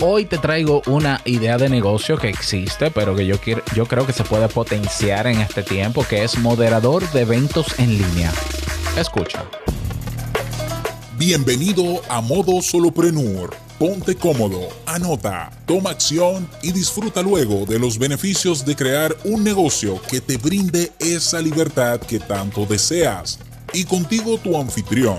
Hoy te traigo una idea de negocio que existe, pero que yo, quiero, yo creo que se puede potenciar en este tiempo, que es moderador de eventos en línea. Escucha. Bienvenido a Modo Soloprenur. Ponte cómodo, anota, toma acción y disfruta luego de los beneficios de crear un negocio que te brinde esa libertad que tanto deseas. Y contigo tu anfitrión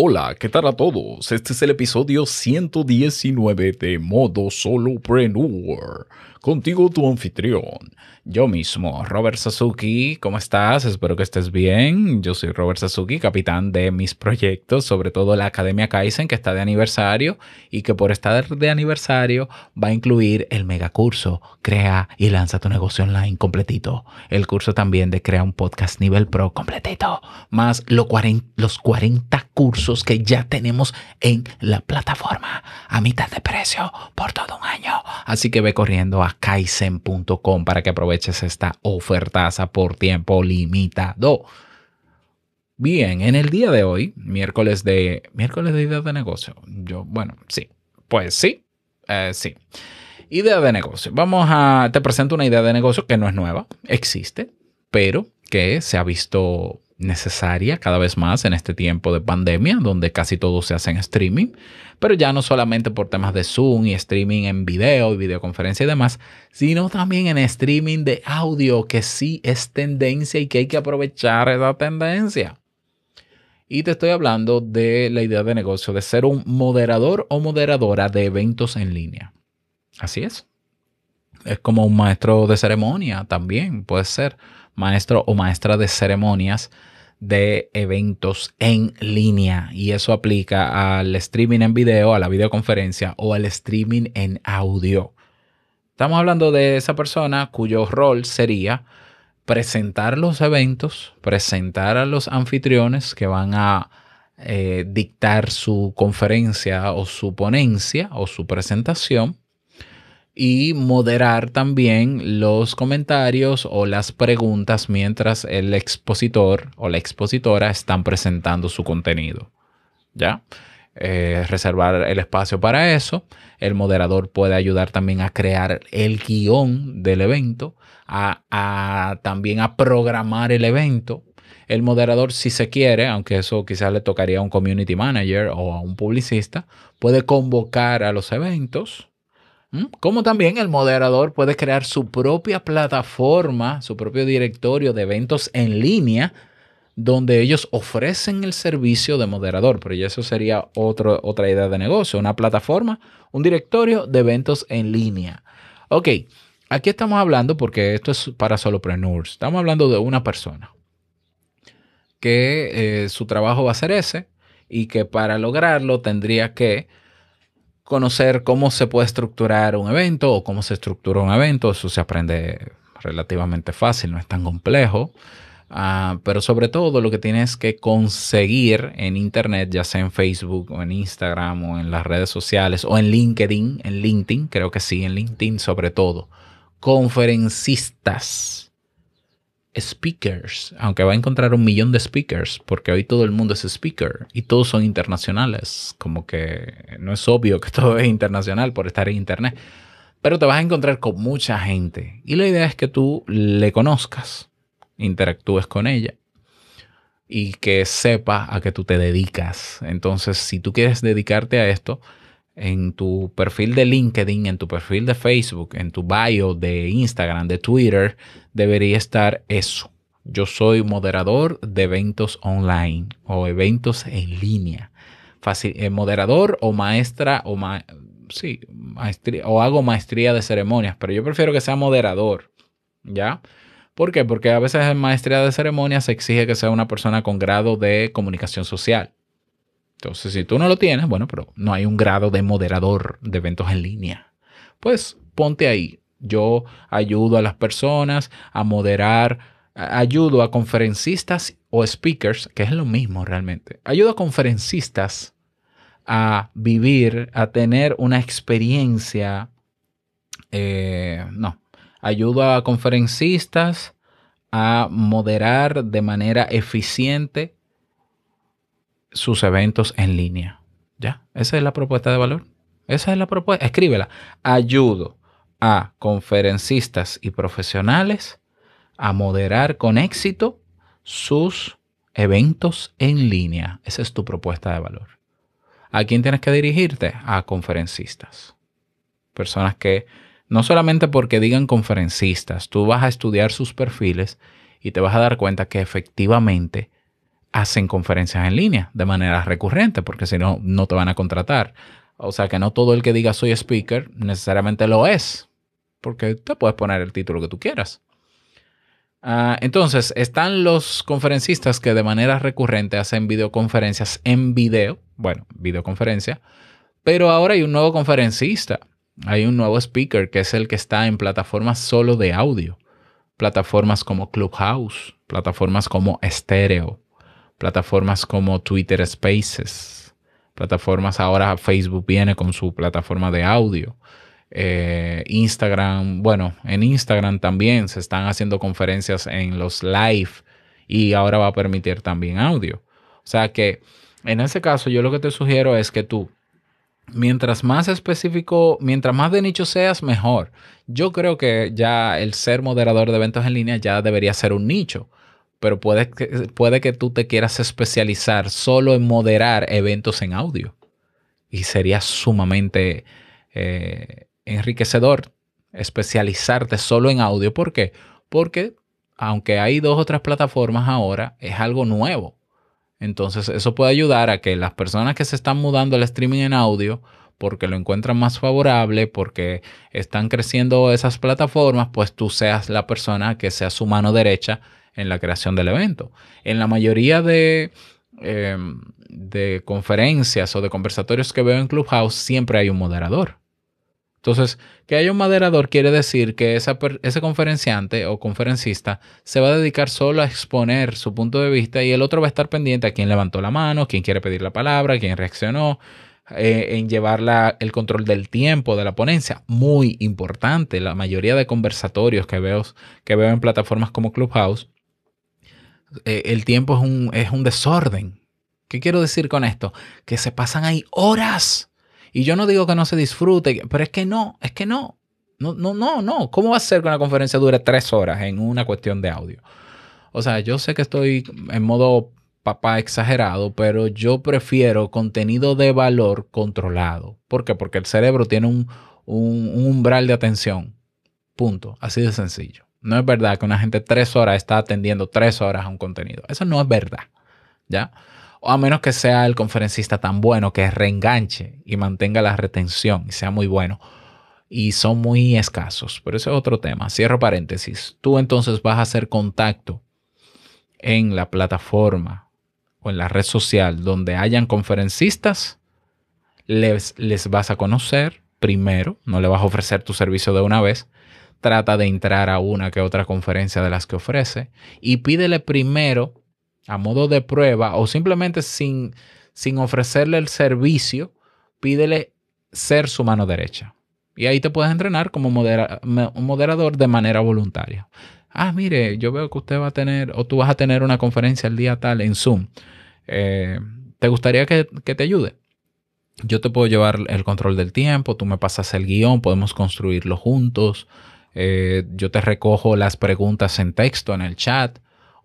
Hola, ¿qué tal a todos? Este es el episodio 119 de Modo Solopreneur. Contigo tu anfitrión, yo mismo, Robert Sasuki. ¿Cómo estás? Espero que estés bien. Yo soy Robert Sasuki, capitán de mis proyectos, sobre todo la Academia Kaizen, que está de aniversario y que por estar de aniversario va a incluir el megacurso Crea y lanza tu negocio online completito. El curso también de Crea un podcast nivel pro completito. Más los 40 cursos que ya tenemos en la plataforma a mitad de precio por todo un año. Así que ve corriendo a kaizen.com para que aproveches esta ofertaza por tiempo limitado. Bien, en el día de hoy, miércoles de miércoles de ideas de negocio. Yo, bueno, sí. Pues sí. Eh, sí. Idea de negocio. Vamos a te presento una idea de negocio que no es nueva, existe, pero que se ha visto necesaria cada vez más en este tiempo de pandemia, donde casi todo se hace en streaming, pero ya no solamente por temas de Zoom y streaming en video y videoconferencia y demás, sino también en streaming de audio, que sí es tendencia y que hay que aprovechar esa tendencia. Y te estoy hablando de la idea de negocio de ser un moderador o moderadora de eventos en línea. Así es. Es como un maestro de ceremonia también, puede ser maestro o maestra de ceremonias de eventos en línea y eso aplica al streaming en video, a la videoconferencia o al streaming en audio. Estamos hablando de esa persona cuyo rol sería presentar los eventos, presentar a los anfitriones que van a eh, dictar su conferencia o su ponencia o su presentación y moderar también los comentarios o las preguntas mientras el expositor o la expositora están presentando su contenido. ¿Ya? Eh, reservar el espacio para eso. El moderador puede ayudar también a crear el guion del evento, a, también a programar el evento. El moderador, si se quiere, aunque eso quizás le tocaría a un community manager o a un publicista, puede convocar a los eventos. Como también el moderador puede crear su propia plataforma, su propio directorio de eventos en línea, donde ellos ofrecen el servicio de moderador. Pero ya eso sería otra idea de negocio, una plataforma, un directorio de eventos en línea. Ok, aquí estamos hablando, porque esto es para solopreneurs, estamos hablando de una persona que eh, su trabajo va a ser ese y que para lograrlo tendría que conocer cómo se puede estructurar un evento o cómo se estructura un evento. Eso se aprende relativamente fácil, no es tan complejo. Ah, pero sobre todo lo que tienes que conseguir en Internet, ya sea en Facebook o en Instagram o en las redes sociales o en LinkedIn, en LinkedIn, creo que sí, en LinkedIn sobre todo, conferencistas speakers, aunque va a encontrar un millón de speakers, porque hoy todo el mundo es speaker y todos son internacionales, como que no es obvio que todo es internacional por estar en internet, pero te vas a encontrar con mucha gente. Y la idea es que tú le conozcas, interactúes con ella y que sepa a qué tú te dedicas. Entonces, si tú quieres dedicarte a esto, en tu perfil de LinkedIn, en tu perfil de Facebook, en tu bio de Instagram, de Twitter, debería estar eso. Yo soy moderador de eventos online o eventos en línea. Fácil, eh, moderador o maestra o sí, maestría o hago maestría de ceremonias, pero yo prefiero que sea moderador, ¿ya? ¿Por qué? Porque a veces en maestría de ceremonias se exige que sea una persona con grado de comunicación social. Entonces, si tú no lo tienes, bueno, pero no hay un grado de moderador de eventos en línea. Pues ponte ahí. Yo ayudo a las personas a moderar, ayudo a conferencistas o speakers, que es lo mismo realmente. Ayuda a conferencistas a vivir, a tener una experiencia, eh, no, ayuda a conferencistas a moderar de manera eficiente sus eventos en línea. ¿Ya? Esa es la propuesta de valor. Esa es la propuesta. Escríbela. Ayudo a conferencistas y profesionales a moderar con éxito sus eventos en línea. Esa es tu propuesta de valor. ¿A quién tienes que dirigirte? A conferencistas. Personas que no solamente porque digan conferencistas, tú vas a estudiar sus perfiles y te vas a dar cuenta que efectivamente hacen conferencias en línea de manera recurrente, porque si no, no te van a contratar. O sea que no todo el que diga soy speaker necesariamente lo es, porque te puedes poner el título que tú quieras. Ah, entonces, están los conferencistas que de manera recurrente hacen videoconferencias en video, bueno, videoconferencia, pero ahora hay un nuevo conferencista, hay un nuevo speaker que es el que está en plataformas solo de audio, plataformas como Clubhouse, plataformas como Stereo, plataformas como Twitter Spaces, plataformas ahora Facebook viene con su plataforma de audio. Eh, Instagram, bueno, en Instagram también se están haciendo conferencias en los live y ahora va a permitir también audio. O sea que en ese caso yo lo que te sugiero es que tú, mientras más específico, mientras más de nicho seas, mejor. Yo creo que ya el ser moderador de eventos en línea ya debería ser un nicho pero puede que, puede que tú te quieras especializar solo en moderar eventos en audio. Y sería sumamente eh, enriquecedor especializarte solo en audio. ¿Por qué? Porque aunque hay dos o tres plataformas ahora, es algo nuevo. Entonces eso puede ayudar a que las personas que se están mudando al streaming en audio, porque lo encuentran más favorable, porque están creciendo esas plataformas, pues tú seas la persona que sea su mano derecha en la creación del evento. En la mayoría de, em, de conferencias o de conversatorios que veo en Clubhouse siempre hay un moderador. Entonces, que haya un moderador quiere decir que ese conferenciante o conferencista se va a dedicar solo a exponer su punto de vista y el otro va a estar pendiente a quién levantó la mano, quién quiere pedir la palabra, quién reaccionó, eh, en llevar el control del tiempo de la ponencia. Muy importante. La mayoría de conversatorios que veo, que veo en plataformas como Clubhouse eh, el tiempo es un, es un desorden. ¿Qué quiero decir con esto? Que se pasan ahí horas. Y yo no digo que no se disfrute, pero es que no, es que no. No, no, no, no. ¿Cómo va a ser que una conferencia dure tres horas en una cuestión de audio? O sea, yo sé que estoy en modo papá exagerado, pero yo prefiero contenido de valor controlado. ¿Por qué? Porque el cerebro tiene un, un umbral de atención. Punto. Así de sencillo. No es verdad que una gente tres horas está atendiendo tres horas a un contenido. Eso no es verdad. ¿Ya? O a menos que sea el conferencista tan bueno que reenganche y mantenga la retención y sea muy bueno. Y son muy escasos. Pero eso es otro tema. Cierro paréntesis. Tú entonces vas a hacer contacto en la plataforma o en la red social donde hayan conferencistas. Les, les vas a conocer primero. No le vas a ofrecer tu servicio de una vez trata de entrar a una que otra conferencia de las que ofrece y pídele primero a modo de prueba o simplemente sin, sin ofrecerle el servicio, pídele ser su mano derecha. Y ahí te puedes entrenar como moderador de manera voluntaria. Ah, mire, yo veo que usted va a tener o tú vas a tener una conferencia el día tal en Zoom. Eh, ¿Te gustaría que, que te ayude? Yo te puedo llevar el control del tiempo, tú me pasas el guion, podemos construirlo juntos. Eh, yo te recojo las preguntas en texto en el chat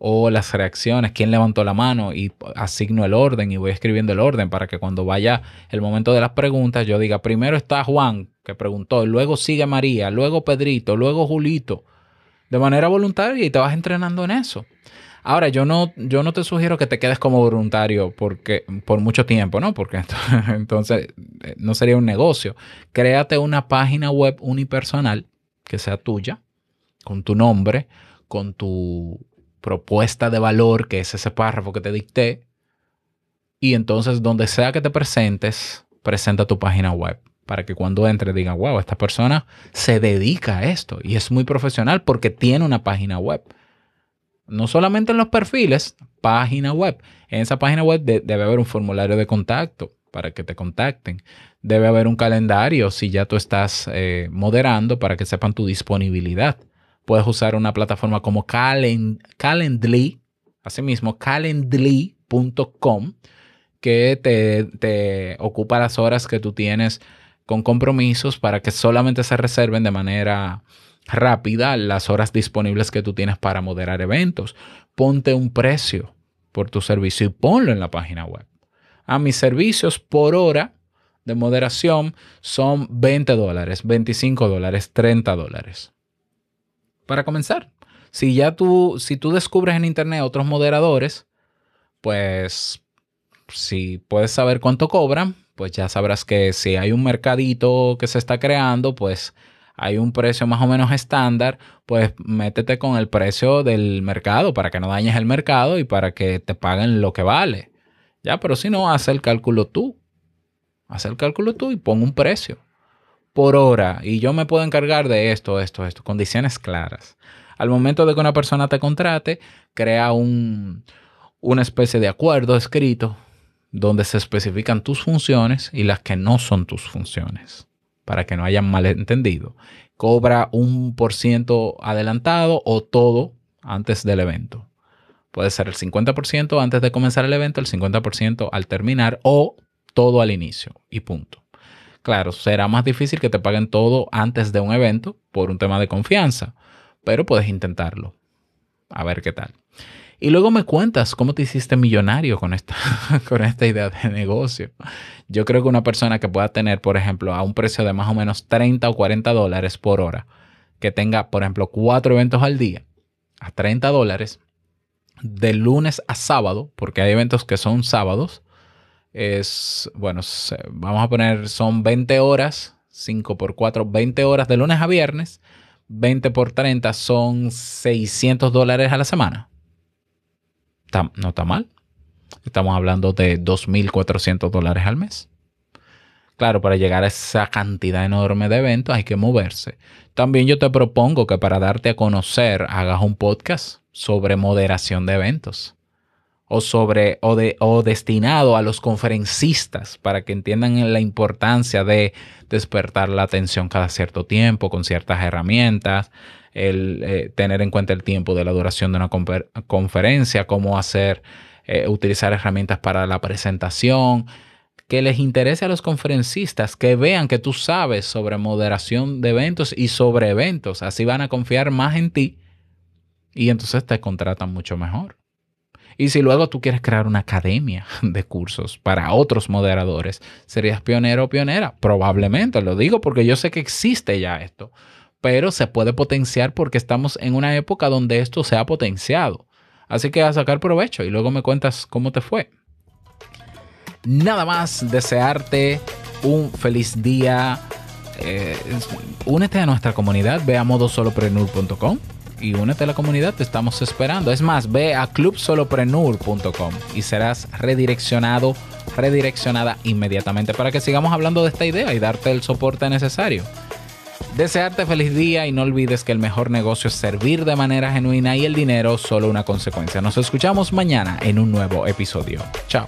o las reacciones, quién levantó la mano y asigno el orden y voy escribiendo el orden para que cuando vaya el momento de las preguntas yo diga, primero está Juan que preguntó, luego sigue María, luego Pedrito, luego Julito, de manera voluntaria y te vas entrenando en eso. Ahora, yo no, yo no te sugiero que te quedes como voluntario porque, por mucho tiempo, ¿no? Porque entonces eh, no sería un negocio. Créate una página web unipersonal que sea tuya, con tu nombre, con tu propuesta de valor, que es ese párrafo que te dicté, y entonces donde sea que te presentes, presenta tu página web para que cuando entre digan, wow, esta persona se dedica a esto y es muy profesional porque tiene una página web. No solamente en los perfiles, página web. En esa página web debe haber un formulario de contacto para que te contacten. Debe haber un calendario si ya tú estás eh, moderando para que sepan tu disponibilidad. Puedes usar una plataforma como Calendly, asimismo calendly.com, que te, te ocupa las horas que tú tienes con compromisos para que solamente se reserven de manera rápida las horas disponibles que tú tienes para moderar eventos. Ponte un precio por tu servicio y ponlo en la página web. A mis servicios por hora de moderación son 20 dólares, 25 dólares, 30 dólares. Para comenzar, si ya tú, si tú descubres en internet otros moderadores, pues si puedes saber cuánto cobran, pues ya sabrás que si hay un mercadito que se está creando, pues hay un precio más o menos estándar, pues métete con el precio del mercado para que no dañes el mercado y para que te paguen lo que vale. Ya, pero si no, haz el cálculo tú. Haz el cálculo tú y pon un precio por hora y yo me puedo encargar de esto, esto, esto, condiciones claras. Al momento de que una persona te contrate, crea un, una especie de acuerdo escrito donde se especifican tus funciones y las que no son tus funciones, para que no hayan malentendido. Cobra un por ciento adelantado o todo antes del evento. Puede ser el 50% antes de comenzar el evento, el 50% al terminar o todo al inicio y punto. Claro, será más difícil que te paguen todo antes de un evento por un tema de confianza, pero puedes intentarlo. A ver qué tal. Y luego me cuentas cómo te hiciste millonario con esta, con esta idea de negocio. Yo creo que una persona que pueda tener, por ejemplo, a un precio de más o menos 30 o 40 dólares por hora, que tenga, por ejemplo, cuatro eventos al día, a 30 dólares, de lunes a sábado, porque hay eventos que son sábados, es, bueno, vamos a poner, son 20 horas, 5 por 4, 20 horas de lunes a viernes, 20 por 30 son 600 dólares a la semana no está mal. Estamos hablando de 2.400 dólares al mes. Claro, para llegar a esa cantidad enorme de eventos hay que moverse. También yo te propongo que para darte a conocer hagas un podcast sobre moderación de eventos o sobre o, de, o destinado a los conferencistas para que entiendan la importancia de despertar la atención cada cierto tiempo con ciertas herramientas, el eh, tener en cuenta el tiempo de la duración de una conferencia, cómo hacer, eh, utilizar herramientas para la presentación, que les interese a los conferencistas, que vean que tú sabes sobre moderación de eventos y sobre eventos, así van a confiar más en ti y entonces te contratan mucho mejor. Y si luego tú quieres crear una academia de cursos para otros moderadores, serías pionero o pionera. Probablemente, lo digo porque yo sé que existe ya esto pero se puede potenciar porque estamos en una época donde esto se ha potenciado. Así que a sacar provecho y luego me cuentas cómo te fue. Nada más desearte un feliz día. Eh, únete a nuestra comunidad, ve a modosoloprenur.com y únete a la comunidad, te estamos esperando. Es más, ve a clubsoloprenur.com y serás redireccionado, redireccionada inmediatamente para que sigamos hablando de esta idea y darte el soporte necesario. Desearte feliz día y no olvides que el mejor negocio es servir de manera genuina y el dinero solo una consecuencia. Nos escuchamos mañana en un nuevo episodio. Chao.